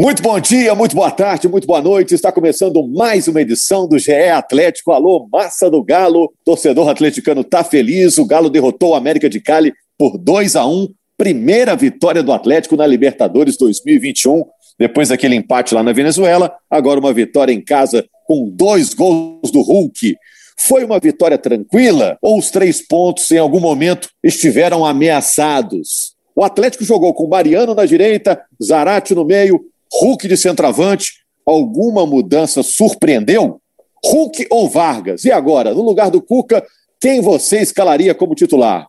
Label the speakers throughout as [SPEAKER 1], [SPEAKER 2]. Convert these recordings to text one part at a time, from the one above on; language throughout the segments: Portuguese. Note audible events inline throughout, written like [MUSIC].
[SPEAKER 1] Muito bom dia, muito boa tarde, muito boa noite. Está começando mais uma edição do GE Atlético. Alô, massa do Galo. Torcedor atleticano está feliz. O Galo derrotou o América de Cali por 2 a 1 Primeira vitória do Atlético na Libertadores 2021. Depois daquele empate lá na Venezuela, agora uma vitória em casa com dois gols do Hulk. Foi uma vitória tranquila ou os três pontos em algum momento estiveram ameaçados? O Atlético jogou com Mariano na direita, Zarate no meio, Hulk de centroavante, alguma mudança surpreendeu? Hulk ou Vargas? E agora, no lugar do Cuca, quem você escalaria como titular?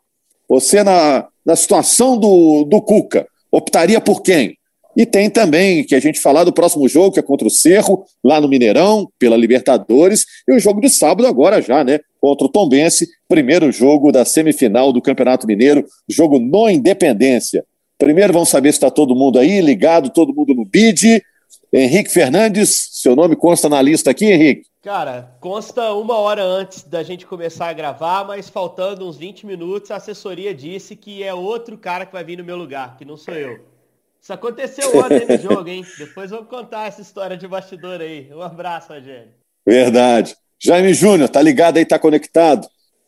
[SPEAKER 1] Você, na, na situação do, do Cuca, optaria por quem? E tem também que a gente falar do próximo jogo, que é contra o Cerro, lá no Mineirão, pela Libertadores, e o jogo de sábado agora já, né? Contra o Tombense, primeiro jogo da semifinal do Campeonato Mineiro, jogo no Independência. Primeiro vamos saber se está todo mundo aí, ligado, todo mundo no BID. Henrique Fernandes, seu nome consta na lista aqui, Henrique?
[SPEAKER 2] Cara, consta uma hora antes da gente começar a gravar, mas faltando uns 20 minutos, a assessoria disse que é outro cara que vai vir no meu lugar, que não sou eu. Isso aconteceu ontem no [LAUGHS] jogo, hein? Depois vamos contar essa história de bastidor aí. Um abraço, Rogério.
[SPEAKER 1] Verdade. Jaime Júnior, tá ligado aí, tá conectado?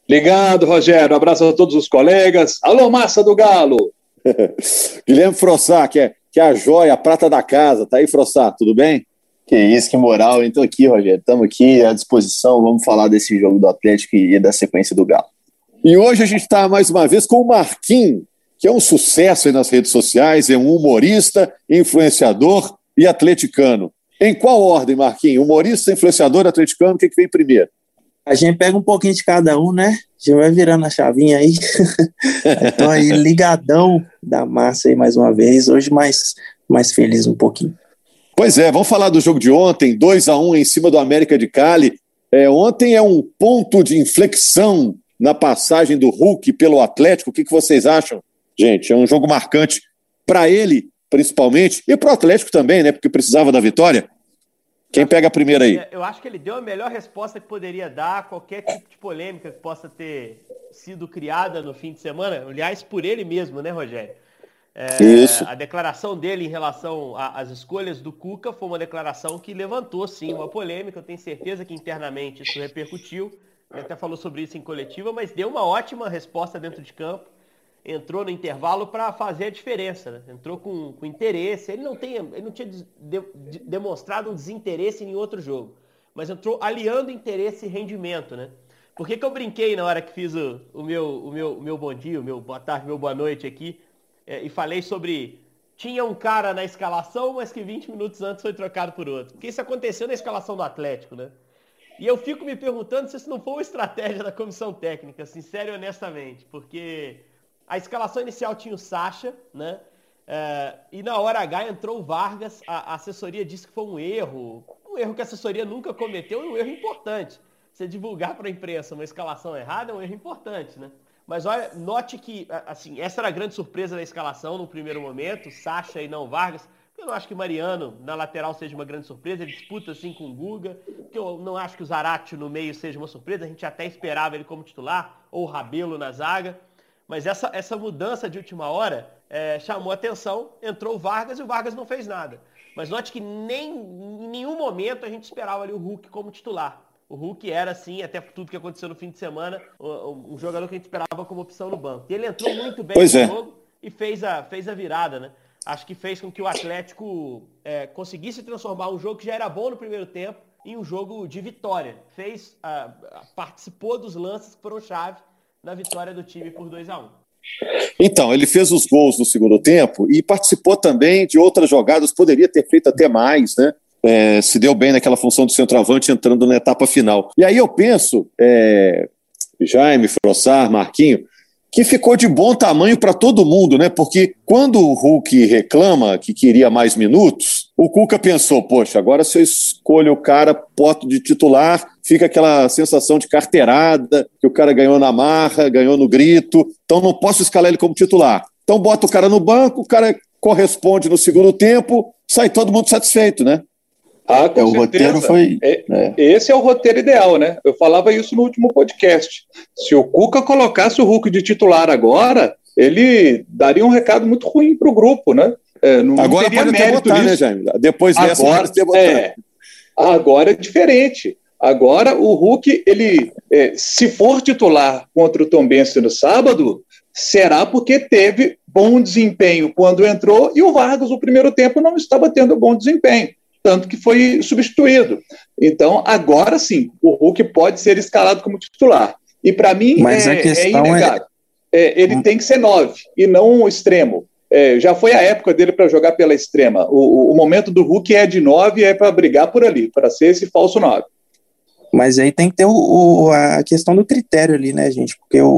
[SPEAKER 3] Ligado, Rogério. Um abraço a todos os colegas. Alô, massa do Galo! [LAUGHS]
[SPEAKER 1] Guilherme Frossá, que é, que é a joia, a prata da casa. Tá aí, Frossá, tudo bem?
[SPEAKER 4] Que isso, que moral. Então aqui, Rogério, estamos aqui à disposição. Vamos falar desse jogo do Atlético e da sequência do Galo.
[SPEAKER 1] E hoje a gente está mais uma vez com o Marquinhos, que é um sucesso aí nas redes sociais, é um humorista, influenciador e atleticano. Em qual ordem, Marquinhos? Humorista, influenciador, atleticano, o que, que vem primeiro?
[SPEAKER 5] A gente pega um pouquinho de cada um, né? Gente vai virando a chavinha aí. [LAUGHS] Estou aí ligadão da massa aí mais uma vez. Hoje mais, mais feliz um pouquinho.
[SPEAKER 1] Pois é, vamos falar do jogo de ontem, 2 a 1 em cima do América de Cali. É, ontem é um ponto de inflexão na passagem do Hulk pelo Atlético. O que, que vocês acham, gente? É um jogo marcante para ele, principalmente, e para o Atlético também, né? Porque precisava da vitória. Quem pega a primeira aí?
[SPEAKER 2] Eu acho que ele deu a melhor resposta que poderia dar a qualquer tipo de polêmica que possa ter sido criada no fim de semana. Aliás, por ele mesmo, né, Rogério? É, Isso. A declaração dele em relação às escolhas do Cuca foi uma declaração que levantou, sim, uma polêmica. Eu tenho certeza que internamente isso repercutiu. Ele até falou sobre isso em coletiva, mas deu uma ótima resposta dentro de campo entrou no intervalo para fazer a diferença, né? entrou com, com, interesse. Ele não, tem, ele não tinha de, de, demonstrado um desinteresse em outro jogo, mas entrou aliando interesse e rendimento. Né? Por que, que eu brinquei na hora que fiz o, o, meu, o, meu, o meu bom dia, o meu boa tarde, meu boa noite aqui, é, e falei sobre. Tinha um cara na escalação, mas que 20 minutos antes foi trocado por outro. Porque isso aconteceu na escalação do Atlético, né? E eu fico me perguntando se isso não foi uma estratégia da comissão técnica, sincero e honestamente, porque a escalação inicial tinha o Sacha, né? É, e na hora H entrou o Vargas, a, a, assessoria disse que foi um erro, um erro que a assessoria nunca cometeu e um erro importante. Você divulgar para a imprensa uma escalação errada é um erro importante, né? Mas olha, note que, assim, essa era a grande surpresa da escalação no primeiro momento, Sacha e não Vargas. Eu não acho que Mariano na lateral seja uma grande surpresa, ele disputa assim com o Guga. Eu não acho que o Zarate no meio seja uma surpresa, a gente até esperava ele como titular, ou o Rabelo na zaga. Mas essa, essa mudança de última hora é, chamou atenção, entrou o Vargas e o Vargas não fez nada. Mas note que nem, em nenhum momento a gente esperava ali o Hulk como titular. O Hulk era, assim, até tudo que aconteceu no fim de semana, um, jogador que a gente esperava como opção no banco. E ele entrou muito bem
[SPEAKER 1] pois no é.
[SPEAKER 2] jogo e fez a, fez a virada, né? Acho que fez com que o Atlético é, conseguisse transformar um jogo que já era bom no primeiro tempo em um jogo de vitória. Fez, participou dos lances que foram chave na vitória do time por 2 a 1
[SPEAKER 1] Então, ele fez os gols no segundo tempo e participou também de outras jogadas, poderia ter feito até mais, né? É, se deu bem naquela função de centroavante entrando na etapa final. E aí eu penso, é, Jaime, Frossar, Marquinho, que ficou de bom tamanho para todo mundo, né? Porque quando o Hulk reclama que queria mais minutos, o Cuca pensou: poxa, agora se eu escolho o cara poto de titular, fica aquela sensação de carteirada, que o cara ganhou na marra, ganhou no grito, então não posso escalar ele como titular. Então bota o cara no banco, o cara corresponde no segundo tempo, sai todo mundo satisfeito, né?
[SPEAKER 3] Ah, com é, o roteiro foi. É, é. Esse é o roteiro ideal, né? Eu falava isso no último podcast. Se o Cuca colocasse o Hulk de titular agora, ele daria um recado muito ruim para o grupo, né? É, não agora teria pode mérito botar, né, Jaime? Depois dessa, agora, pode é, agora é diferente. Agora o Hulk, ele, é, se for titular contra o Tom Benson no sábado, será porque teve bom desempenho quando entrou e o Vargas, no primeiro tempo, não estava tendo bom desempenho, tanto que foi substituído. Então, agora sim, o Hulk pode ser escalado como titular. E para mim Mas é, a questão é inegável. É... é ele hum. tem que ser nove e não um extremo. É, já foi a época dele para jogar pela extrema. O, o, momento do Hulk é de nove e é para brigar por ali, para ser esse falso nove.
[SPEAKER 5] Mas aí tem que ter o, o, a questão do critério ali, né, gente? Porque o,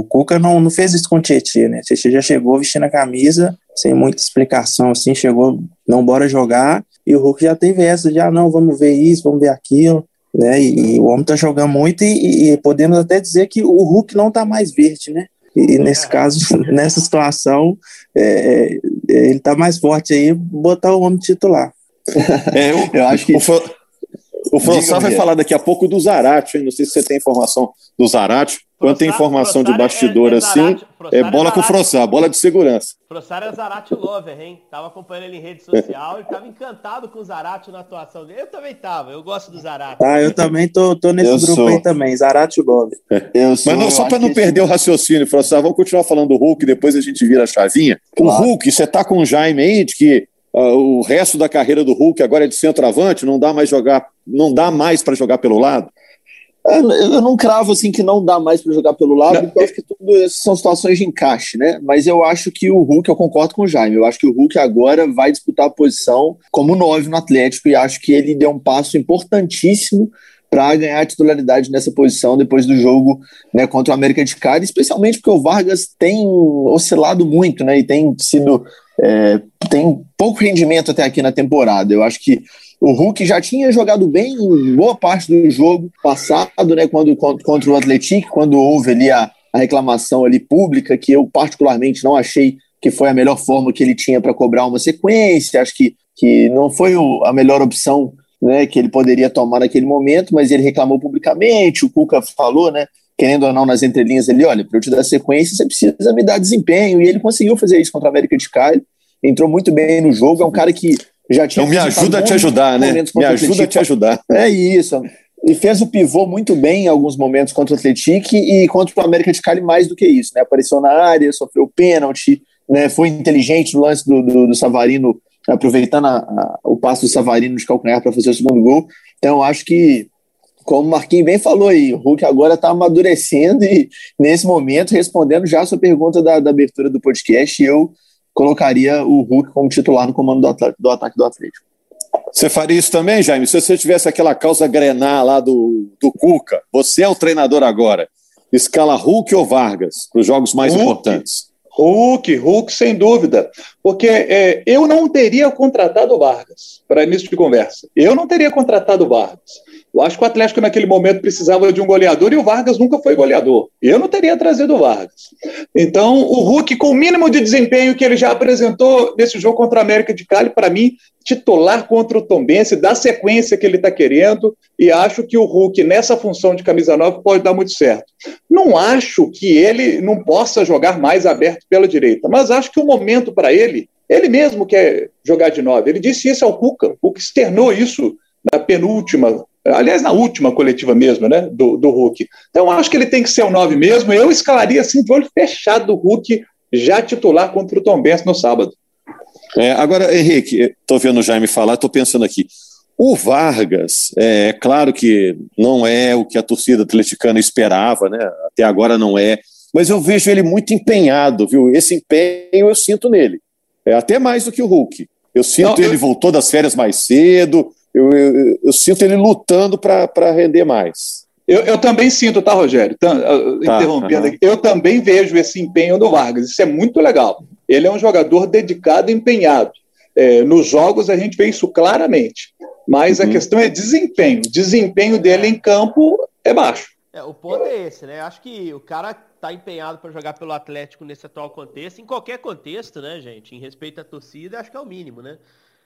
[SPEAKER 5] o Cuca não, não fez isso com o Tietchan, né? O Tietchan já chegou vestindo a camisa, sem muita explicação, assim, chegou, não, bora jogar, e o Hulk já teve essa de, ah, não, vamos ver isso, vamos ver aquilo, né? E, e o homem tá jogando muito e, e, podemos até dizer que o Hulk não tá mais verde, né? E nesse caso, [LAUGHS] nessa situação, é, é, ele tá mais forte aí, botar o homem titular.
[SPEAKER 1] É, [LAUGHS] eu, eu acho que. O François vai falar daqui a pouco do Zarate, não sei se você tem informação do Zarate. Quando tem informação de bastidor é, é assim, é bola é com o François, bola de segurança.
[SPEAKER 2] François é Zarate Lover, hein? Tava acompanhando ele em rede social e tava encantado com o Zarate na atuação dele. Eu também tava, eu gosto do Zarate.
[SPEAKER 5] Ah, eu também tô, tô nesse eu grupo sou. aí também, Zarate Lover.
[SPEAKER 1] Eu sou, Mas não, só para não perder o raciocínio, François, vamos continuar falando do Hulk, depois a gente vira a chavinha. Claro. O Hulk, você tá com o Jaime aí, de que o resto da carreira do Hulk agora é de centroavante, não dá mais jogar, não dá mais para jogar pelo lado?
[SPEAKER 4] É, eu não cravo assim que não dá mais para jogar pelo lado, não. porque eu acho que tudo são situações de encaixe, né? Mas eu acho que o Hulk, eu concordo com o Jaime, eu acho que o Hulk agora vai disputar a posição como nove no Atlético e acho que ele deu um passo importantíssimo para ganhar a titularidade nessa posição depois do jogo né, contra o América de Cali, especialmente porque o Vargas tem oscilado muito, né? E tem sido é, tem pouco rendimento até aqui na temporada. Eu acho que o Hulk já tinha jogado bem em boa parte do jogo passado, né, quando, contra o Atlético, quando houve ali a, a reclamação ali pública, que eu particularmente não achei que foi a melhor forma que ele tinha para cobrar uma sequência, acho que, que não foi o, a melhor opção né, que ele poderia tomar naquele momento, mas ele reclamou publicamente, o Cuca falou, né, querendo ou não, nas entrelinhas ali, olha, para eu te dar sequência, você precisa me dar desempenho, e ele conseguiu fazer isso contra a América de Cali, entrou muito bem no jogo, é um cara que já tinha...
[SPEAKER 1] Então me ajuda a te ajudar, né? Me ajuda a te ajudar.
[SPEAKER 4] É isso, e fez o pivô muito bem em alguns momentos contra o Atlético e contra o América de Cali mais do que isso, né? Apareceu na área, sofreu pênalti, né? Foi inteligente no lance do, do, do Savarino, aproveitando a, a, o passo do Savarino de calcanhar para fazer o segundo gol. Então, acho que como o Marquinhos bem falou aí, o Hulk agora está amadurecendo e, nesse momento, respondendo já a sua pergunta da, da, abertura do podcast, eu colocaria o Hulk como titular no comando do, do ataque do Atlético.
[SPEAKER 1] Você faria isso também, Jaime? Se você tivesse aquela causa grenar lá do, do Cuca, você é o treinador agora. Escala Hulk ou Vargas para os jogos mais Hulk. importantes?
[SPEAKER 3] Hulk, Hulk, sem dúvida. Porque é, eu não teria contratado o Vargas para início de conversa. Eu não teria contratado o Vargas. Eu acho que o Atlético naquele momento precisava de um goleador e o Vargas nunca foi goleador. Eu não teria trazido o Vargas. Então, o Hulk, com o mínimo de desempenho que ele já apresentou nesse jogo contra a América de Cali, para mim, titular contra o Tombense, dá sequência que ele está querendo, e acho que o Hulk, nessa função de camisa nova, pode dar muito certo. Não acho que ele não possa jogar mais aberto pela direita, mas acho que o momento para ele, ele mesmo quer jogar de nove. Ele disse isso ao Cuca. O Cuca externou isso na penúltima aliás, na última coletiva mesmo, né, do, do Hulk. Então, acho que ele tem que ser o 9 mesmo. Eu escalaria assim, de olho fechado, o Hulk já titular contra o Tom Benz no sábado.
[SPEAKER 1] É, agora, Henrique, estou vendo o Jaime falar, estou pensando aqui. O Vargas, é, é claro que não é o que a torcida atleticana esperava, né? Até agora não é. Mas eu vejo ele muito empenhado, viu? Esse empenho eu sinto nele. É até mais do que o Hulk. Eu sinto não, ele eu... voltou das férias mais cedo, eu, eu, eu sinto ele lutando para render mais.
[SPEAKER 3] Eu, eu, também sinto, tá, Rogério? Tá, interrompendo aqui. Eu também vejo esse empenho do Vargas. Isso é muito legal. Ele é um jogador dedicado e empenhado. É, nos jogos a gente vê isso claramente. Mas uhum. a questão é desempenho. O desempenho dele em campo é baixo.
[SPEAKER 2] É, o ponto é esse, né? Acho que o cara tá empenhado para jogar pelo Atlético nesse atual contexto, em qualquer contexto, né, gente? Em respeito à torcida, acho que é o mínimo, né?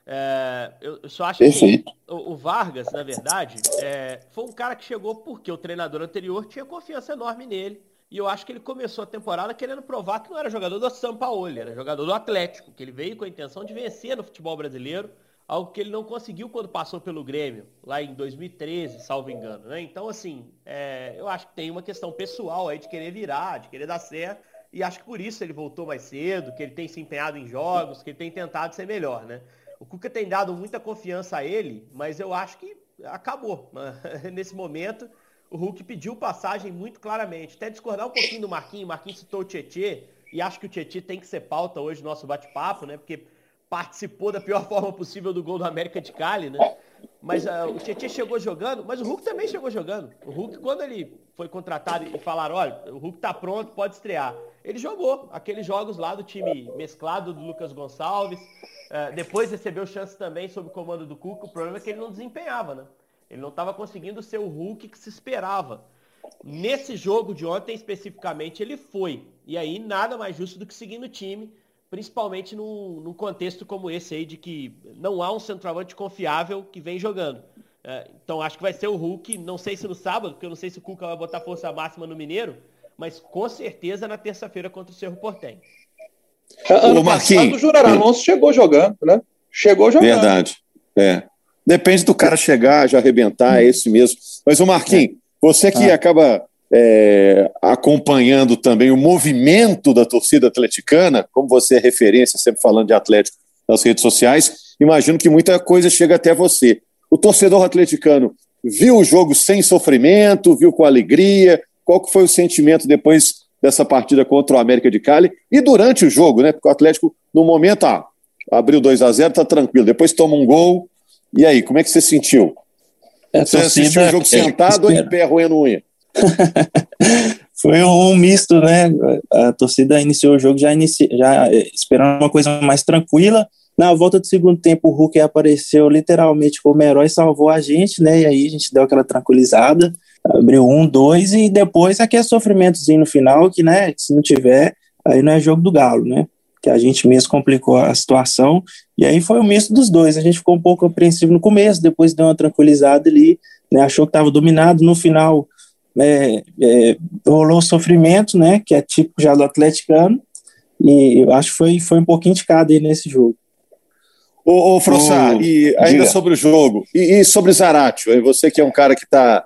[SPEAKER 2] É, eu, só acho Perfeito. que o, o, Vargas, na verdade, é, foi um cara que chegou porque o treinador anterior tinha confiança enorme nele E eu acho que ele começou a temporada querendo provar que não era jogador do São Paulo, era jogador do Atlético, que ele veio com a intenção de vencer no futebol brasileiro, algo que ele não conseguiu quando passou pelo Grêmio, lá em 2013, salvo engano. Né? Então, assim, é, eu acho que tem uma questão pessoal aí de querer virar, de querer dar certo, e acho que por isso ele voltou mais cedo, que ele tem se empenhado em jogos, que ele tem tentado ser melhor, né? O Cuca tem dado muita confiança a ele, mas eu acho que acabou. [LAUGHS] Nesse momento, o Hulk pediu passagem muito claramente. Até discordar um pouquinho do Marquinhos. O Marquinhos citou o Tietê, e acho que o Tietê tem que ser pauta hoje no nosso bate-papo, né? Porque participou da pior [LAUGHS] forma possível do gol do América de Cali, né? Mas uh, o Tietchan chegou jogando, mas o Hulk também chegou jogando. O Hulk, quando ele foi contratado e falaram, olha, o Hulk tá pronto, pode estrear. Ele jogou aqueles jogos lá do time mesclado do Lucas Gonçalves. Uh, depois recebeu chance também sob o comando do Cuca. O problema é que ele não desempenhava, né? Ele não estava conseguindo ser o Hulk que se esperava. Nesse jogo de ontem, especificamente, ele foi. E aí, nada mais justo do que seguir no time principalmente num, num, contexto como esse aí, de que não há um centroavante confiável que vem jogando. É, então acho que vai ser o Hulk, não sei se no sábado, porque eu não sei se o Cuca vai botar força máxima no Mineiro, mas com certeza na terça-feira contra o Cerro Portem.
[SPEAKER 3] Ano o Marquinhos, o Júnior Alonso chegou jogando, né? Chegou jogando.
[SPEAKER 1] Verdade. É. Depende do cara chegar, já arrebentar, é esse mesmo. Mas o Marquinhos, você que ah. acaba é, acompanhando também o movimento da torcida atleticana, como você é referência, sempre falando de Atlético nas redes sociais, imagino que muita coisa chega até você. O torcedor atleticano viu o jogo sem sofrimento, viu com alegria? Qual que foi o sentimento depois dessa partida contra o América de Cali? E durante o jogo, né? Porque o Atlético, no momento, ah, abriu 2 a 0 tá tranquilo. Depois toma um gol. E aí, como é que você sentiu? É, você assistiu o jogo é, sentado ou em pé roendo unha? [LAUGHS]
[SPEAKER 5] Foi um misto, né? A torcida iniciou o jogo já, inici... já eh, esperando uma coisa mais tranquila. Na volta do segundo tempo, o Hulk apareceu literalmente como herói, salvou a gente, né? E aí a gente deu aquela tranquilizada, abriu um, dois, e depois aquele sofrimentozinho no final, que, né, se não tiver, aí não é jogo do Galo, né? Que a gente mesmo complicou a situação. E aí foi o misto dos dois. A gente ficou um pouco apreensivo no começo, depois deu uma tranquilizada ali, né? Achou que estava dominado. No final, é, é, rolou sofrimento, né, que é típico já do atleticano, e eu acho que foi, foi um pouquinho de cada aí nesse jogo.
[SPEAKER 1] Ô, ô Frossar, e ainda diga. sobre o jogo, e, e sobre Zaratio, você que é um cara que está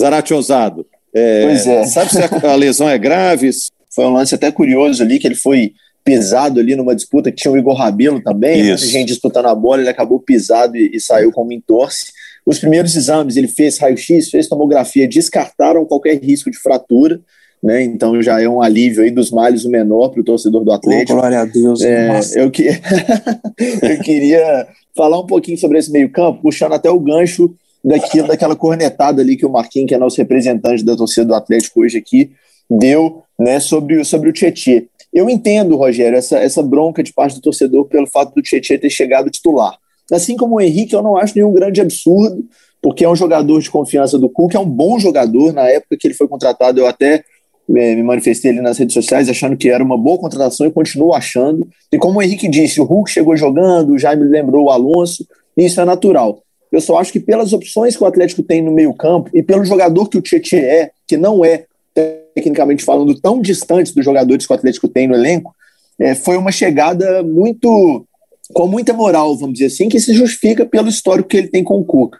[SPEAKER 1] Zaratio ousado, é, pois é. sabe se a, a lesão é grave?
[SPEAKER 4] Foi um lance até curioso ali, que ele foi pisado ali numa disputa que tinha o Igor Rabelo também, né, gente disputando a bola, ele acabou pisado e, e saiu como entorce. Os primeiros exames, ele fez raio-x, fez tomografia, descartaram qualquer risco de fratura, né? Então já é um alívio aí dos males o menor para o torcedor do Atlético.
[SPEAKER 5] Oh, glória a Deus.
[SPEAKER 4] É, eu, que... [LAUGHS] eu queria falar um pouquinho sobre esse meio-campo, puxando até o gancho daquilo, daquela cornetada ali que o Marquinhos, que é nosso representante da torcida do Atlético hoje aqui, deu né, sobre, sobre o Tietê. Eu entendo, Rogério, essa, essa bronca de parte do torcedor pelo fato do Tietê ter chegado titular. Assim como o Henrique, eu não acho nenhum grande absurdo, porque é um jogador de confiança do Cuca, é um bom jogador. Na época que ele foi contratado, eu até é, me manifestei ali nas redes sociais achando que era uma boa contratação e continuo achando. E como o Henrique disse, o Hulk chegou jogando, o Jaime lembrou o Alonso, e isso é natural. Eu só acho que pelas opções que o Atlético tem no meio-campo e pelo jogador que o Tietchan é, que não é, tecnicamente falando, tão distante dos jogadores que o Atlético tem no elenco, é, foi uma chegada muito com muita moral, vamos dizer assim, que se justifica pelo histórico que ele tem com o Cuca.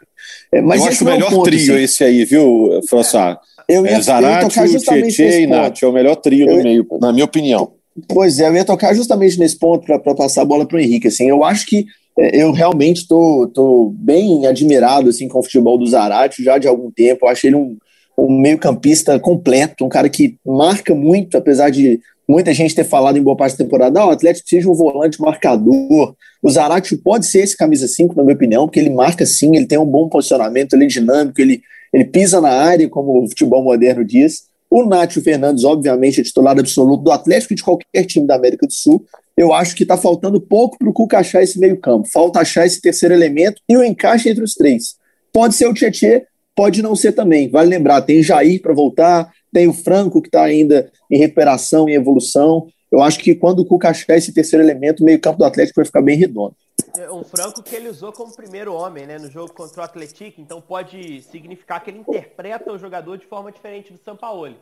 [SPEAKER 1] É, mas Eu acho o melhor ponto, trio assim. esse aí, viu, François? Eu ia, é, Zarate, Tietchan e Nath, é o melhor trio eu, do meio, na minha opinião.
[SPEAKER 4] Pois é, eu ia tocar justamente nesse ponto para passar a bola para o Henrique. Assim, eu acho que é, eu realmente tô, tô bem admirado assim, com o futebol do Zarate já de algum tempo. Eu acho ele um, um meio-campista completo, um cara que marca muito, apesar de muita gente ter falado em boa parte da temporada, ah, o Atlético de um volante marcador. O Zarate pode ser esse camisa 5, na minha opinião, porque ele marca sim, ele tem um bom posicionamento, ele é dinâmico, ele, ele pisa na área, como o futebol moderno diz. O Nátio Fernandes, obviamente, é titular absoluto do Atlético e de qualquer time da América do Sul. Eu acho que está faltando pouco para o Cuca achar esse meio-campo. Falta achar esse terceiro elemento e o encaixe entre os três. Pode ser o Tietchan, pode não ser também. Vale lembrar, tem Jair para voltar, tem o Franco, que está ainda em recuperação e evolução. Eu acho que quando o Cuca achar esse terceiro elemento, o meio-campo do Atlético vai ficar bem redondo.
[SPEAKER 2] É, o Franco que ele usou como primeiro homem né, no jogo contra o Atlético, então pode significar que ele interpreta o jogador de forma diferente do Sampaoli.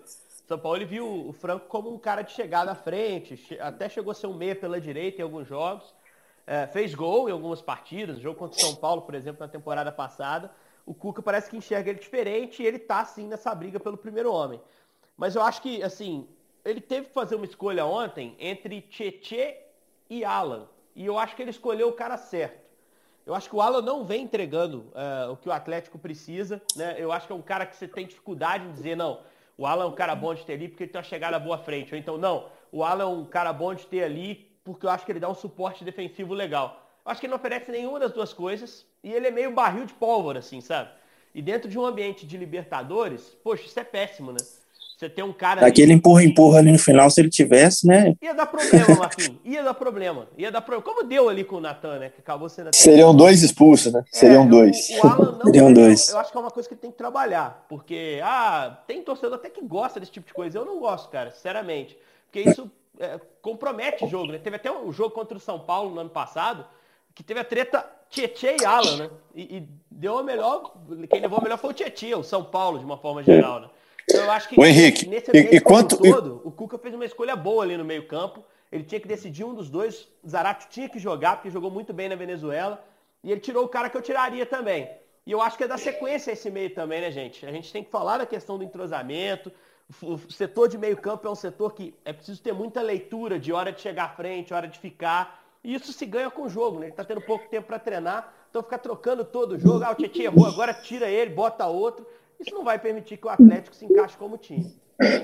[SPEAKER 2] São Paulo viu o Franco como um cara de chegada à frente, até chegou a ser um meia pela direita em alguns jogos. É, fez gol em algumas partidas, jogo contra o São Paulo, por exemplo, na temporada passada. O Cuca parece que enxerga ele diferente e ele tá, sim, nessa briga pelo primeiro homem. Mas eu acho que, assim, ele teve que fazer uma escolha ontem entre Tietê e Alan. E eu acho que ele escolheu o cara certo. Eu acho que o Alan não vem entregando uh, o que o Atlético precisa. Né? Eu acho que é um cara que você tem dificuldade em dizer, não, o Alan é um cara bom de ter ali porque ele tem uma chegada boa à frente. Ou então, não, o Alan é um cara bom de ter ali porque eu acho que ele dá um suporte defensivo legal. Eu acho que ele não oferece nenhuma das duas coisas e ele é meio barril de pólvora, assim, sabe? E dentro de um ambiente de Libertadores, poxa, isso é péssimo, né? Você tem um cara.
[SPEAKER 5] Aquele empurra-empurra ali no final, se ele tivesse, né?
[SPEAKER 2] Ia dar problema, [LAUGHS] Marquinhos. Ia dar problema. Ia dar problema. Como deu ali com o Natan, né? Que acabou sendo.
[SPEAKER 4] Seriam dois expulsos, né? Seriam é, dois.
[SPEAKER 2] O, o Alan não. [LAUGHS] Seriam dois. Eu acho que é uma coisa que ele tem que trabalhar. Porque, ah, tem torcedor até que gosta desse tipo de coisa. Eu não gosto, cara, sinceramente. Porque isso é, compromete o jogo, né? Teve até um jogo contra o São Paulo no ano passado, que teve a treta Tietê e Alan, né? E, e deu a melhor. Quem levou a melhor foi o Tietê, o São Paulo, de uma forma geral, né? Eu acho que
[SPEAKER 1] o Henrique, nesse e, e quanto
[SPEAKER 2] todo, o Cuca fez uma escolha boa ali no meio-campo. Ele tinha que decidir um dos dois. Zarate tinha que jogar, porque jogou muito bem na Venezuela. E ele tirou o cara que eu tiraria também. E eu acho que é da sequência esse meio também, né, gente? A gente tem que falar da questão do entrosamento. O setor de meio-campo é um setor que é preciso ter muita leitura de hora de chegar à frente, hora de ficar. E isso se ganha com o jogo, né? Ele tá tendo pouco tempo para treinar, então ficar trocando todo o jogo. Ah, o Tietchan errou, agora tira ele, bota outro. Isso não vai permitir que o Atlético se encaixe como time.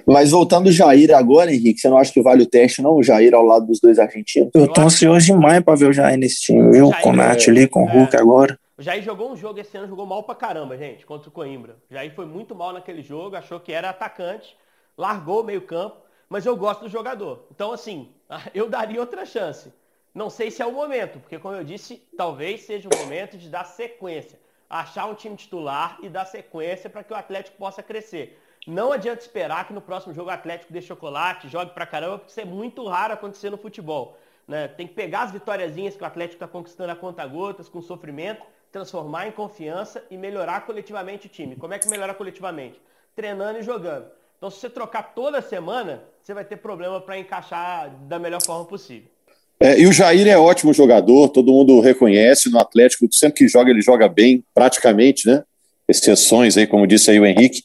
[SPEAKER 4] Mas voltando o Jair agora, Henrique, você não acha que vale o teste, não? O Jair ao lado dos dois argentinos?
[SPEAKER 5] Eu tô ansioso demais pra ver o Jair nesse time, viu? Com o Nath ali, com o é, Hulk agora.
[SPEAKER 2] O Jair jogou um jogo esse ano, jogou mal pra caramba, gente, contra o Coimbra. O Jair foi muito mal naquele jogo, achou que era atacante, largou o meio campo, mas eu gosto do jogador. Então, assim, [LAUGHS] eu daria outra chance. Não sei se é o momento, porque como eu disse, talvez seja o momento de dar sequência achar um time titular e dar sequência para que o Atlético possa crescer. Não adianta esperar que no próximo jogo o Atlético dê chocolate, jogue pra caramba, porque isso é muito raro acontecer no futebol. Né? Tem que pegar as vitóriazinhas que o Atlético está conquistando a conta gotas, com sofrimento, transformar em confiança e melhorar coletivamente o time. Como é que melhora coletivamente? Treinando e jogando. Então, se você trocar toda semana, você vai ter problema para encaixar da melhor forma possível.
[SPEAKER 1] É, e o Jair é ótimo jogador, todo mundo reconhece no Atlético, sempre que joga, ele joga bem, praticamente, né? Exceções aí, como disse aí o Henrique.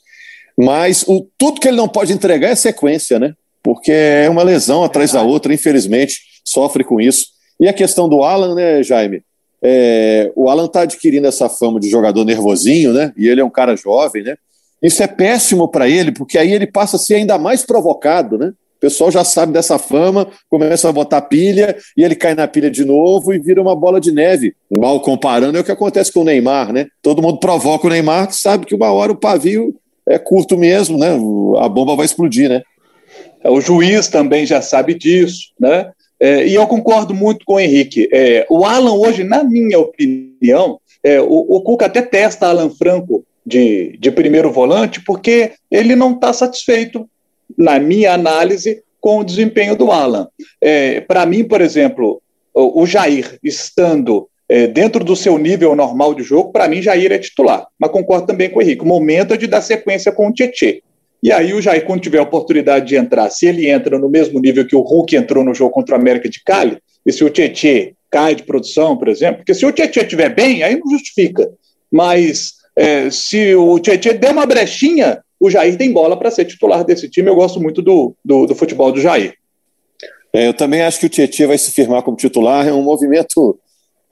[SPEAKER 1] Mas o, tudo que ele não pode entregar é sequência, né? Porque é uma lesão atrás da outra, infelizmente, sofre com isso. E a questão do Alan, né, Jaime? É, o Alan está adquirindo essa fama de jogador nervosinho, né? E ele é um cara jovem, né? Isso é péssimo para ele, porque aí ele passa a ser ainda mais provocado, né? O pessoal já sabe dessa fama, começa a botar pilha e ele cai na pilha de novo e vira uma bola de neve. Mal comparando é o que acontece com o Neymar, né? Todo mundo provoca o Neymar, sabe que uma hora o pavio é curto mesmo, né? A bomba vai explodir, né?
[SPEAKER 3] O juiz também já sabe disso, né? É, e eu concordo muito com o Henrique. É, o Alan hoje, na minha opinião, é, o, o Cuca até testa Alan Franco de, de primeiro volante porque ele não está satisfeito na minha análise, com o desempenho do Alan. É, Para mim, por exemplo, o, Jair estando é, dentro do seu nível normal de jogo, para mim, Jair é titular. Mas concordo também com o Henrique. O momento é de dar sequência com o Tietê. E aí o Jair, quando tiver a oportunidade de entrar, se ele entra no mesmo nível que o Hulk entrou no jogo contra o América de Cali, e se o Tietê cai de produção, por exemplo, porque se o Tietê estiver bem, aí não justifica. Mas é, se o Tietê der uma brechinha, o Jair tem bola para ser titular desse time. Eu gosto muito do, do, do futebol do Jair.
[SPEAKER 1] É, eu também acho que o Tietchan vai se firmar como titular. É um movimento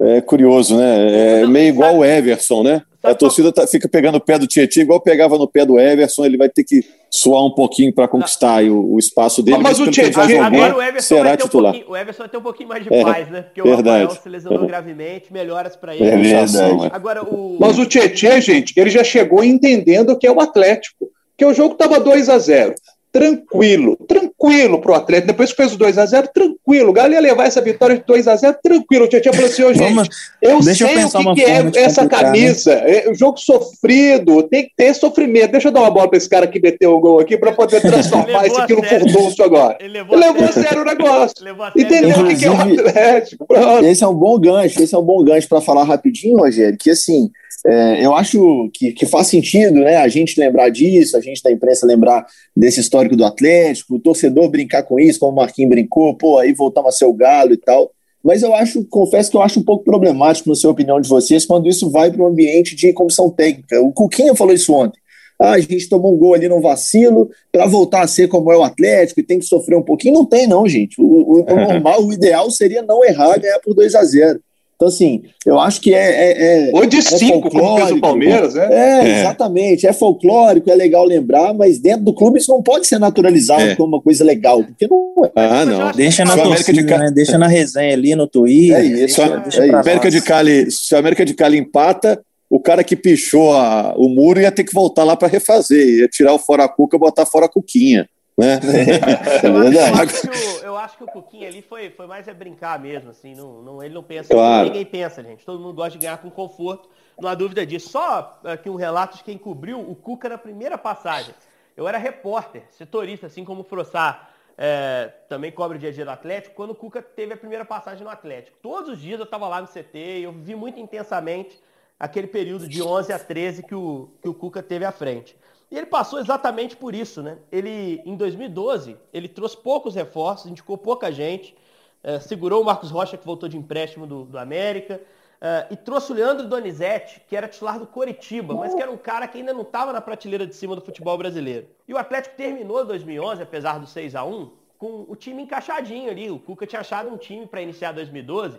[SPEAKER 1] é, curioso, né? É meio igual o Everson, né? A torcida tá, fica pegando o pé do Tietchan igual pegava no pé do Everson. Ele vai ter que suar um pouquinho para conquistar o, o, espaço dele.
[SPEAKER 3] Mas, mas o Tietchan
[SPEAKER 2] agora o Everson será titular. Um o Everson vai ter um pouquinho mais de é, paz, né? Porque verdade. o Rafael se lesionou gravemente, melhoras para ele. É
[SPEAKER 3] verdade. Agora, o... Mas o Tietchan, gente, ele já chegou entendendo que é o Atlético. Porque o jogo estava 2 a 0 Tranquilo, tranquilo tranquilo pro Atlético. Depois que fez o 2x0, tranquilo. O Galo ia levar essa vitória de 2x0 tranquilo. O Tietchan falou assim: oh, gente, Vamos, eu sei eu o que, que é essa né? camisa. Né? É, o jogo sofrido, tem que ter sofrimento. Deixa eu dar uma bola para esse cara que meteu o gol aqui para poder transformar isso aqui no furdunço agora. Ele levou, Ele levou a sério o negócio. Entendeu o que, que é o Atlético?
[SPEAKER 4] Pronto. Esse é um bom gancho, esse é um bom gancho para falar rapidinho, Rogério, que assim. É, eu acho que, que, faz sentido né, a gente lembrar disso, a gente da imprensa lembrar desse histórico do Atlético, o torcedor brincar com isso, como o Marquinhos brincou, pô, aí voltamos a ser o Galo e tal. Mas eu acho, confesso que eu acho um pouco problemático, na sua opinião de vocês, quando isso vai para o ambiente de comissão técnica. O Cuquinha falou isso ontem. Ah, a gente tomou um gol ali no vacilo para voltar a ser como é o Atlético e tem que sofrer um pouquinho. Não tem, não, gente. O, o, o normal, o ideal seria não errar ganhar por 2 a 0 então, assim, eu acho que é. é,
[SPEAKER 3] é Ou de 5, é como fez o Palmeiras, né?
[SPEAKER 4] É, é, exatamente. É folclórico, é legal lembrar, mas dentro do clube isso não pode ser naturalizado é. como uma coisa legal, porque não
[SPEAKER 5] é. Ah, não. Deixa na torcida, de... né? Deixa na resenha ali no Twitter. É
[SPEAKER 1] isso. Deixa, é deixa é América de Cali, se a América de Cali empata, o cara que pichou a, o muro ia ter que voltar lá para refazer, ia tirar o fora a cuca e botar fora a cuquinha. Né? [LAUGHS]
[SPEAKER 2] É, verdade. Eu acho, que o, eu acho que o Cuquinha ali foi, foi mais é brincar mesmo, assim, não, não, ele não pensa, claro. ninguém pensa, gente. Todo mundo gosta de ganhar com conforto, não há dúvida disso. Só aqui um relato de quem cobriu o Cuca na primeira passagem. Eu era repórter, setorista, assim como o Frossar é, também cobre o dia a dia do Atlético, quando o Cuca teve a primeira passagem no Atlético. Todos os dias eu estava lá no CT e eu vi muito intensamente aquele período de 11 a 13 que o, que o Cuca teve à frente. E ele passou exatamente por isso, né? Ele, em 2012, ele trouxe poucos reforços, indicou pouca gente, uh, segurou o Marcos Rocha, que voltou de empréstimo do, do América, uh, e trouxe o Leandro Donizete, que era titular do Coritiba, mas que era um cara que ainda não estava na prateleira de cima do futebol brasileiro. E o Atlético terminou 2011, apesar do 6 a 1 com o time encaixadinho ali. O Cuca tinha achado um time para iniciar 2012.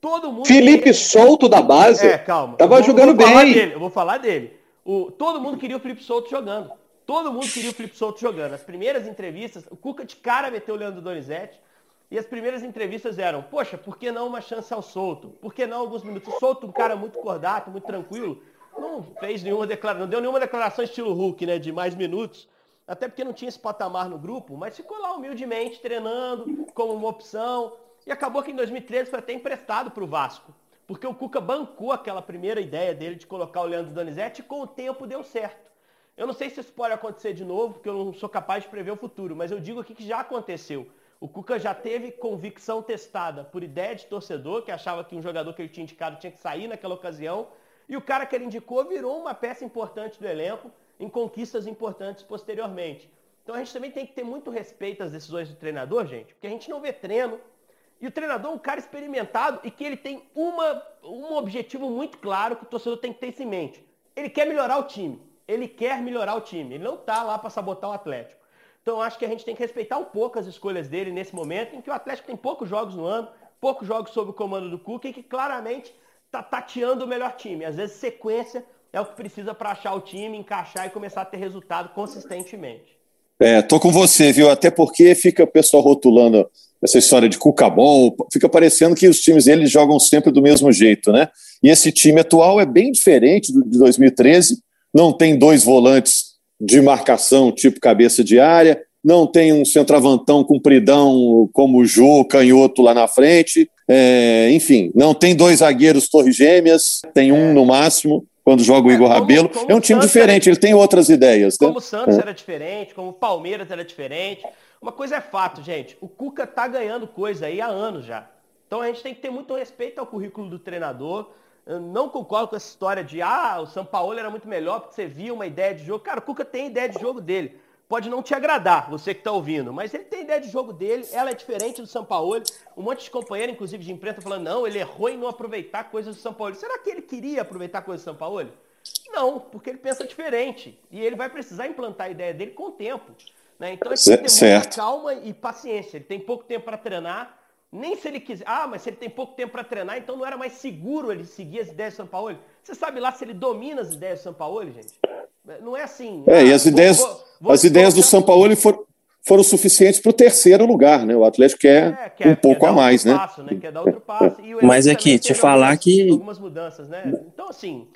[SPEAKER 2] Todo mundo.
[SPEAKER 3] Felipe queria... Solto da base. É,
[SPEAKER 2] calma.
[SPEAKER 3] Tava
[SPEAKER 2] vou,
[SPEAKER 3] jogando
[SPEAKER 2] vou
[SPEAKER 3] bem.
[SPEAKER 2] Dele, eu vou falar dele. O, todo mundo queria o Felipe Souto jogando. Todo mundo queria o Felipe Souto jogando. As primeiras entrevistas, o Cuca de cara meteu o Leandro Donizete. E as primeiras entrevistas eram, poxa, por que não uma chance ao Souto? Por que não alguns minutos? O Souto, um cara muito cordato, muito tranquilo, não fez nenhuma declaração, não deu nenhuma declaração estilo Hulk, né, de mais minutos, até porque não tinha esse patamar no grupo, mas ficou lá humildemente treinando como uma opção. E acabou que em 2013 foi até emprestado para o Vasco porque o Cuca bancou aquela primeira ideia dele de colocar o Leandro Donizete e com o tempo deu certo. Eu não sei se isso pode acontecer de novo, porque eu não sou capaz de prever o futuro, mas eu digo aqui que já aconteceu. O Cuca já teve convicção testada por ideia de torcedor, que achava que um jogador que ele tinha indicado tinha que sair naquela ocasião, e o cara que ele indicou virou uma peça importante do elenco em conquistas importantes posteriormente. Então a gente também tem que ter muito respeito às decisões do treinador, gente, porque a gente não vê treino, e o treinador é um cara experimentado e que ele tem uma, um objetivo muito claro que o torcedor tem que ter isso em mente. Ele quer melhorar o time. Ele quer melhorar o time. Ele não está lá para sabotar o Atlético. Então acho que a gente tem que respeitar um pouco as escolhas dele nesse momento em que o Atlético tem poucos jogos no ano, poucos jogos sob o comando do Cuca e que claramente está tateando o melhor time. Às vezes sequência é o que precisa para achar o time, encaixar e começar a ter resultado consistentemente.
[SPEAKER 1] É, tô com você, viu? Até porque fica o pessoal rotulando essa história de cuca bom, fica parecendo que os times eles jogam sempre do mesmo jeito, né? E esse time atual é bem diferente do de 2013, não tem dois volantes de marcação tipo cabeça de área, não tem um centroavantão compridão como o Jô, canhoto lá na frente, é, enfim, não tem dois zagueiros torre gêmeas, tem um é. no máximo quando joga o é, Igor como, Rabelo. Como é um time diferente, era... ele tem outras ideias.
[SPEAKER 2] Né? Como né? o Santos é. era diferente, como o Palmeiras era diferente. Uma coisa é fato, gente. O Cuca tá ganhando coisa aí há anos já. Então a gente tem que ter muito respeito ao currículo do treinador. Eu não concordo com essa história de ah, o São Paulo era muito melhor porque você via uma ideia de jogo. Cara, o Cuca tem ideia de jogo dele. Pode não te agradar, você que está ouvindo, mas ele tem ideia de jogo dele, ela é diferente do São Paulo. Um monte de companheiro, inclusive de imprensa, falando, não, ele errou em não aproveitar coisas do São Paulo. Será que ele queria aproveitar coisas do São Paulo? Não, porque ele pensa diferente. E ele vai precisar implantar a ideia dele com o tempo. Né? Então ele tem que ter certo. muita calma e paciência. Ele tem pouco tempo para treinar. Nem se ele quiser. Ah, mas se ele tem pouco tempo para treinar, então não era mais seguro ele seguir as ideias do São Paulo. Você sabe lá se ele domina as ideias do São Paulo, gente? Não é assim.
[SPEAKER 1] É, ah, e as ideias, vou, vou, as ideias do São Paulo foram, foram suficientes para o terceiro lugar, né? O Atlético quer, é, quer um pouco quer a mais, né? Passo, né?
[SPEAKER 2] Quer dar outro passo.
[SPEAKER 5] Mas aqui, te falar
[SPEAKER 2] algumas,
[SPEAKER 5] que.
[SPEAKER 2] Algumas mudanças, né? Então, assim.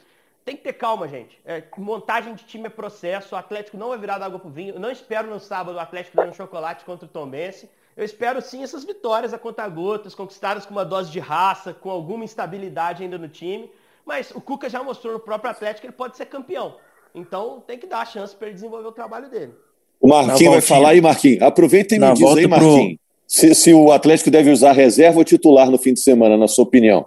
[SPEAKER 2] Tem que ter calma, gente. É, montagem de time é processo. O Atlético não vai virar da água pro vinho. Eu não espero no sábado o Atlético dando chocolate contra o Tom Bense. Eu espero sim essas vitórias a conta-gotas, conquistadas com uma dose de raça, com alguma instabilidade ainda no time. Mas o Cuca já mostrou no próprio Atlético que ele pode ser campeão. Então tem que dar a chance para ele desenvolver o trabalho dele.
[SPEAKER 1] O Marquinhos vai falar aí, Marquinhos. Aproveita e me diz aí, Marquinhos, pro... se, se o Atlético deve usar reserva ou titular no fim de semana, na sua opinião.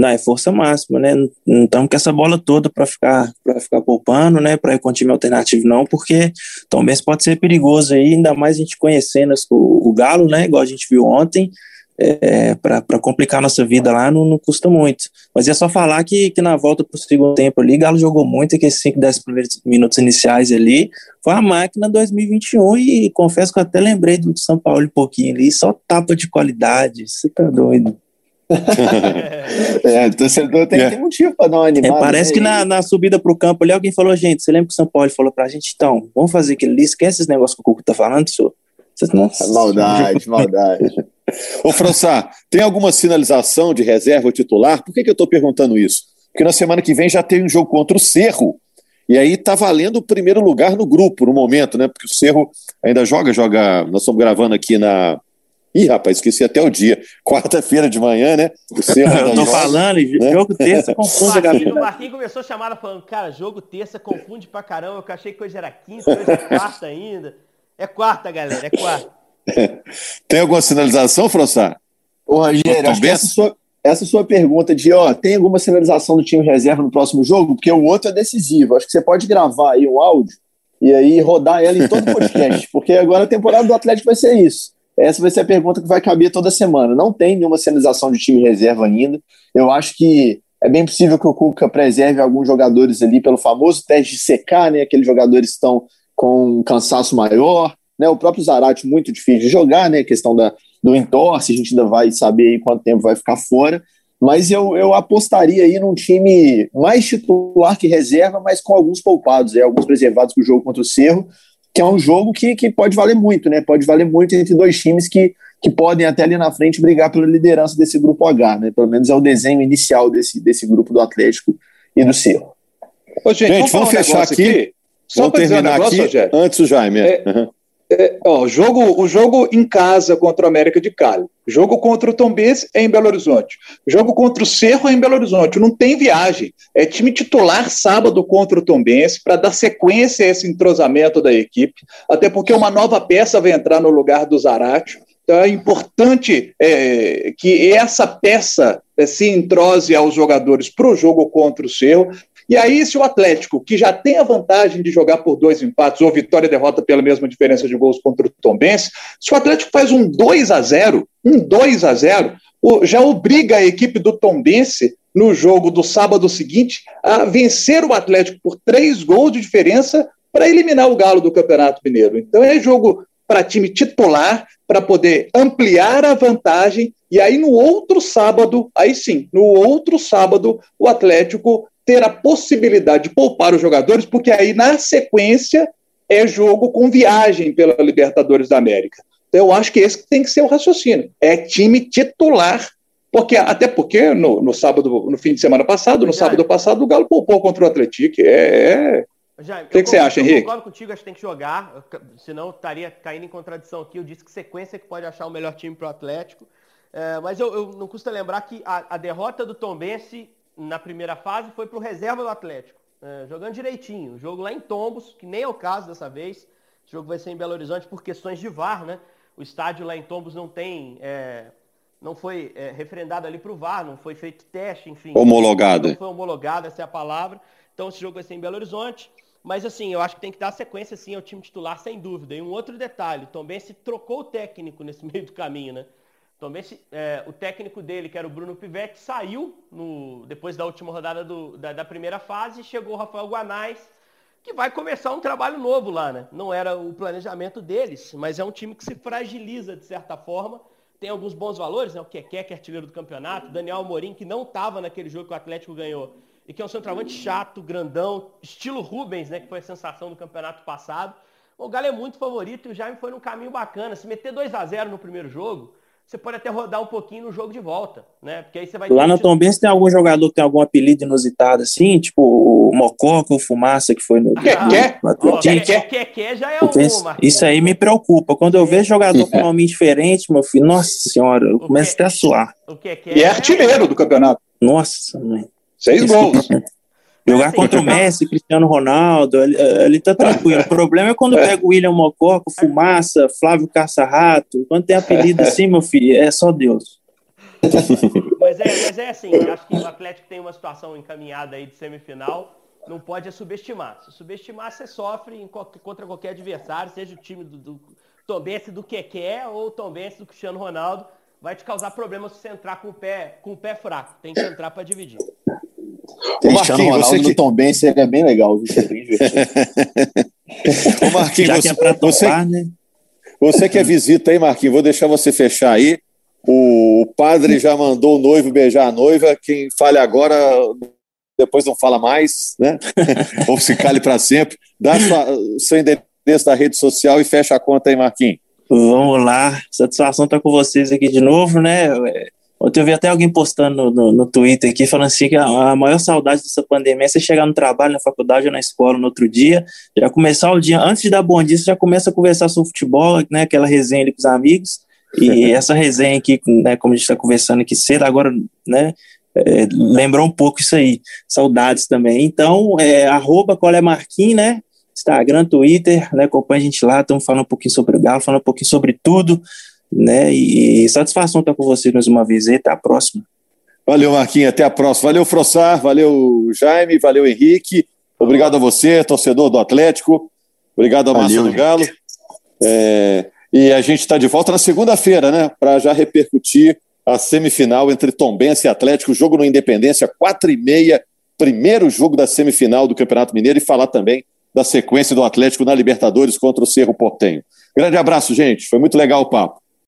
[SPEAKER 5] Não, é força máxima, né? Não estamos com essa bola toda para ficar para ficar poupando, né? Para ir com time alternativo, não, porque também pode ser perigoso aí, ainda mais a gente conhecendo o, o Galo, né? Igual a gente viu ontem, é, para complicar nossa vida lá não, não, custa muito. Mas é só falar que, que na volta para o segundo tempo ali, Galo jogou muito, que esses 5, 10 primeiros minutos iniciais ali foi a máquina 2021 e confesso que eu até lembrei do São Paulo um pouquinho ali, só tapa de qualidade, você tá doido.
[SPEAKER 4] É, [LAUGHS] o torcedor tem, é. tem motivo para dar uma animada.
[SPEAKER 5] É, parece né? que na, na subida para o campo ali alguém falou, gente, você lembra que o São Paulo falou para a gente, então, vamos fazer aquilo ali, esquece esse negócio que o Cuco tá falando, senhor?
[SPEAKER 4] Nossa, [LAUGHS] maldade, maldade. [LAUGHS]
[SPEAKER 1] Ô, Françá, tem alguma sinalização de reserva titular? Por que, que eu estou perguntando isso? Porque na semana que vem já tem um jogo contra o Cerro, e aí tá valendo o primeiro lugar no grupo, no momento, né? Porque o Cerro ainda joga, joga. Nós estamos gravando aqui na Ih, rapaz, esqueci até o dia. Quarta-feira de manhã, né?
[SPEAKER 5] O Cerro [LAUGHS] Eu tô falando, né? jogo terça confunde a
[SPEAKER 2] galera. O Marquinhos começou a chamada falando, cara, jogo terça confunde pra caramba. Eu achei que hoje era quinta, hoje é quarta ainda. É quarta, galera, é quarta. [LAUGHS]
[SPEAKER 1] tem alguma sinalização, François?
[SPEAKER 4] Ô, Rogério, acho que essa sua, essa sua pergunta de, ó, tem alguma sinalização do time reserva no próximo jogo? Porque o outro é decisivo. Acho que você pode gravar aí um áudio e aí rodar ela em todo o podcast, [LAUGHS] porque agora a temporada do Atlético vai ser isso essa vai ser a pergunta que vai caber toda semana. Não tem nenhuma sinalização de time reserva ainda. Eu acho que é bem possível que o Cuca preserve alguns jogadores ali pelo famoso teste de secar, né? Aqueles jogadores estão com um cansaço maior, né? O próprio Zarate muito difícil de jogar, né? A questão da, do entorse, a gente ainda vai saber aí quanto tempo vai ficar fora. Mas eu, eu apostaria aí num time mais titular que reserva, mas com alguns poupados, é, alguns preservados para o jogo contra o Cerro, que é um jogo que, que pode valer muito, né? Pode valer muito entre dois times que, que podem até ali na frente brigar pela liderança desse grupo H, né? Pelo menos é o desenho inicial desse, desse grupo do Atlético e do Cerro.
[SPEAKER 1] Ô, gente, gente, vamos, vamos fechar aqui. aqui. Só vamos terminar um negócio, aqui Rogério. antes o Jaime. É, uhum.
[SPEAKER 3] É, ó, jogo, o jogo em casa contra o América de Cali. Jogo contra o Tombense é em Belo Horizonte. Jogo contra o Cerro é em Belo Horizonte. Não tem viagem. É time titular sábado contra o Tombense para dar sequência a esse entrosamento da equipe. Até porque uma nova peça vai entrar no lugar do Zarate. Então é importante é, que essa peça é, se entrose aos jogadores para o jogo contra o Cerro. E aí, se o Atlético, que já tem a vantagem de jogar por dois empates, ou vitória e derrota pela mesma diferença de gols contra o Tombense, se o Atlético faz um 2 a 0 um 2 a 0 já obriga a equipe do Tombense, no jogo do sábado seguinte, a vencer o Atlético por três gols de diferença para eliminar o Galo do Campeonato Mineiro. Então é jogo para time titular, para poder ampliar a vantagem, e aí no outro sábado, aí sim, no outro sábado, o Atlético ter a possibilidade de poupar os jogadores, porque aí na sequência é jogo com viagem pela Libertadores da América. Então eu acho que esse tem que ser o raciocínio. É time titular, porque até porque no, no sábado, no fim de semana passado, no sábado passado, o Galo poupou contra o Atlético. É, é... o que, que você acha, Henrique? Eu
[SPEAKER 2] concordo contigo, acho que tem que jogar, senão estaria caindo em contradição aqui. Eu disse que sequência que pode achar o melhor time para o Atlético. É, mas eu, eu, não custa lembrar que a, a derrota do Tombense na primeira fase foi para o reserva do Atlético, é, jogando direitinho. Jogo lá em Tombos, que nem é o caso dessa vez. O jogo vai ser em Belo Horizonte por questões de VAR, né? O estádio lá em Tombos não tem. É, não foi é, referendado ali para o VAR, não foi feito teste, enfim.
[SPEAKER 1] Homologado.
[SPEAKER 2] Não foi homologado, essa é a palavra. Então esse jogo vai ser em Belo Horizonte. Mas assim, eu acho que tem que dar sequência sim ao time titular, sem dúvida. E um outro detalhe, também se trocou o técnico nesse [LAUGHS] meio do caminho, né? Também é, o técnico dele, que era o Bruno Pivetti, saiu no, depois da última rodada do, da, da, primeira fase e chegou o Rafael Guanais, que vai começar um trabalho novo lá, né? Não era o planejamento deles, mas é um time que se fragiliza de certa forma. Tem alguns bons valores, né? O Keké, que é artilheiro do campeonato, Daniel Amorim, que não estava naquele jogo que o Atlético ganhou, e que é um centroavante chato, grandão, estilo Rubens, né? Que foi a sensação do campeonato passado. O Galo é muito favorito e o Jaime foi num caminho bacana. Se meter 2 a 0 no primeiro jogo, você pode até rodar um pouquinho no jogo de volta, né? Porque aí você vai
[SPEAKER 5] Lá no Tom Benz tem algum jogador que tem algum apelido inusitado assim, tipo o Mococa, o Fumaça, que foi no.
[SPEAKER 3] Keké?
[SPEAKER 2] O Keké já é um.
[SPEAKER 5] Isso aí me preocupa. Quando eu vejo jogador [LAUGHS] com nome diferente, meu filho, nossa senhora, eu começo até a suar.
[SPEAKER 3] E é artilheiro do campeonato.
[SPEAKER 5] Nossa, mãe.
[SPEAKER 3] Seis gols.
[SPEAKER 5] Jogar contra o Messi, Cristiano Ronaldo, ele, tá tranquilo. O problema é quando pega o William Mococa, Fumaça, Flávio Caça-Rato. Quando tem apelido [LAUGHS] assim, meu filho, é só Deus.
[SPEAKER 2] Mas é, mas é assim, acho que o Atlético tem uma situação encaminhada aí de semifinal, não pode subestimar. Se subestimar, você sofre contra qualquer adversário, seja o time do, do Tom Bense do Keké ou o Tom Bense do Cristiano Ronaldo, vai te causar problemas se você entrar com o pé, com o pé fraco. Tem que entrar para dividir.
[SPEAKER 4] Cristiano Ronaldo você que... é bem legal, viu? Bem [LAUGHS]
[SPEAKER 1] Ô Marquinhos, você, é topar, você, né? você que é visita aí, Marquinhos, vou deixar você fechar aí. O padre já mandou o noivo beijar a noiva. Quem fale agora, depois não fala mais, né? Ou se cale para sempre. Dá sua, seu endereço da rede social e fecha a conta aí, Marquinhos.
[SPEAKER 5] Vamos lá. Satisfação estar com vocês aqui de novo, né? Ontem eu vi até alguém postando no, no, no Twitter aqui, falando assim que a, a, maior saudade dessa pandemia é você chegar no trabalho, na faculdade ou na escola no outro dia, já começar o dia, antes de dar bom dia, você já começa a conversar sobre futebol, né, aquela resenha ali com os amigos, e [LAUGHS] essa resenha aqui, né, como a gente está conversando aqui cedo, agora, né, é, lembrou um pouco isso aí, saudades também. Então, é, arroba é Marquinhos, né, Instagram, Twitter, né, acompanha a gente lá, estamos falando um pouquinho sobre o Galo, falando um pouquinho sobre tudo, né, e satisfação estar com vocês mais uma vez aí, até a próxima.
[SPEAKER 1] Valeu, Marquinhos, até a próxima. Valeu, Frossar, valeu, Jaime, valeu, Henrique, obrigado a você, torcedor do Atlético, obrigado a Massa do Galo. É, e a gente está de volta na segunda-feira, né? Para já repercutir a semifinal entre Tombense e Atlético, jogo no Independência, quatro e meia, primeiro jogo da semifinal do Campeonato Mineiro e falar também da sequência do Atlético na Libertadores contra o Cerro Portenho. Grande abraço, gente. Foi muito legal o papo.